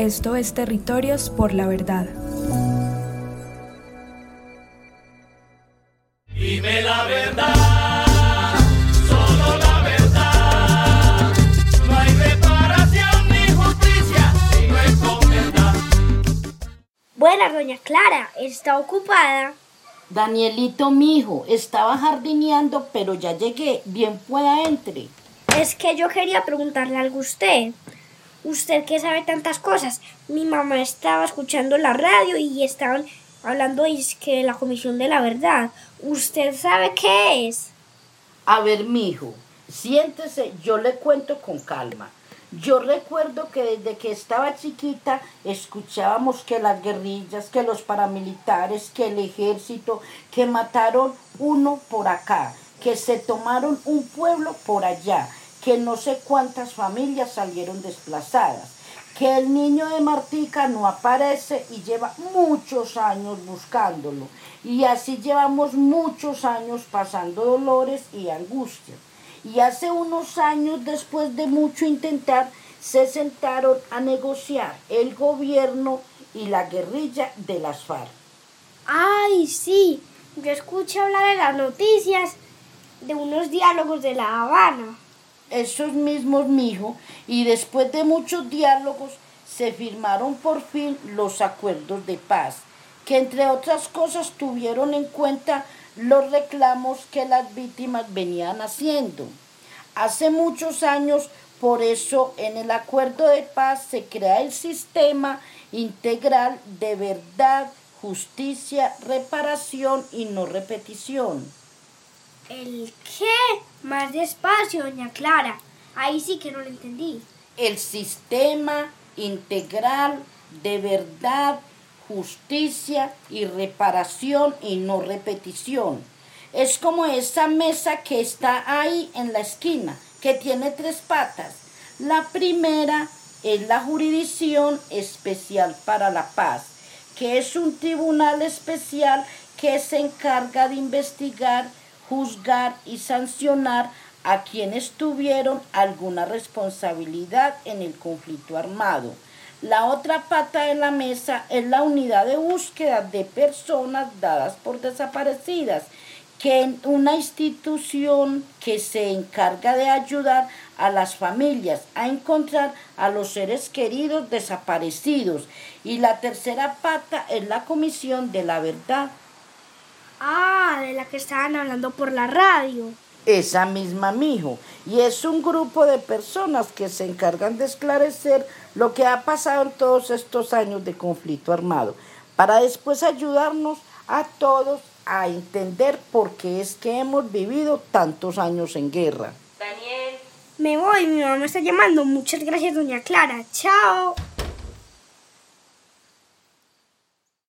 Esto es Territorios por la Verdad. Dime la verdad, solo la verdad. No hay reparación ni justicia si no es con verdad. Buenas, doña Clara, ¿está ocupada? Danielito, mijo, estaba jardineando, pero ya llegué. Bien pueda entre. Es que yo quería preguntarle algo a usted. Usted que sabe tantas cosas. Mi mamá estaba escuchando la radio y estaban hablando de que la Comisión de la Verdad. ¿Usted sabe qué es? A ver, mijo, siéntese, yo le cuento con calma. Yo recuerdo que desde que estaba chiquita escuchábamos que las guerrillas, que los paramilitares, que el ejército, que mataron uno por acá, que se tomaron un pueblo por allá, que no sé cuántas familias salieron desplazadas, que el niño de Martica no aparece y lleva muchos años buscándolo. Y así llevamos muchos años pasando dolores y angustias. Y hace unos años, después de mucho intentar, se sentaron a negociar el gobierno y la guerrilla de las FARC. Ay, sí, yo escuché hablar en las noticias de unos diálogos de La Habana. Esos mismos, mijo, y después de muchos diálogos se firmaron por fin los acuerdos de paz, que entre otras cosas tuvieron en cuenta los reclamos que las víctimas venían haciendo. Hace muchos años, por eso en el acuerdo de paz se crea el sistema integral de verdad, justicia, reparación y no repetición. ¿El qué? Más despacio, doña Clara. Ahí sí que no lo entendí. el sistema integral de verdad, justicia y reparación y no repetición. Es como esa mesa que está ahí en la esquina, que tiene tres patas. La primera es la jurisdicción especial para la paz, que es un tribunal especial que se encarga de investigar, juzgar y sancionar a quienes tuvieron alguna responsabilidad en el conflicto armado. La otra pata de la mesa es la unidad de búsqueda de personas dadas por desaparecidas, que es una institución que se encarga de ayudar a las familias a encontrar a los seres queridos desaparecidos. Y la tercera pata es la Comisión de la Verdad. Ah, de la que estaban hablando por la radio. esa misma mijo. Y es un grupo de personas que se encargan de esclarecer lo que ha pasado en todos estos años de conflicto armado, para después ayudarnos a todos a entender por qué es que hemos vivido tantos años en guerra. Me voy, mi mamá me está llamando. Muchas gracias, doña Clara. Chao.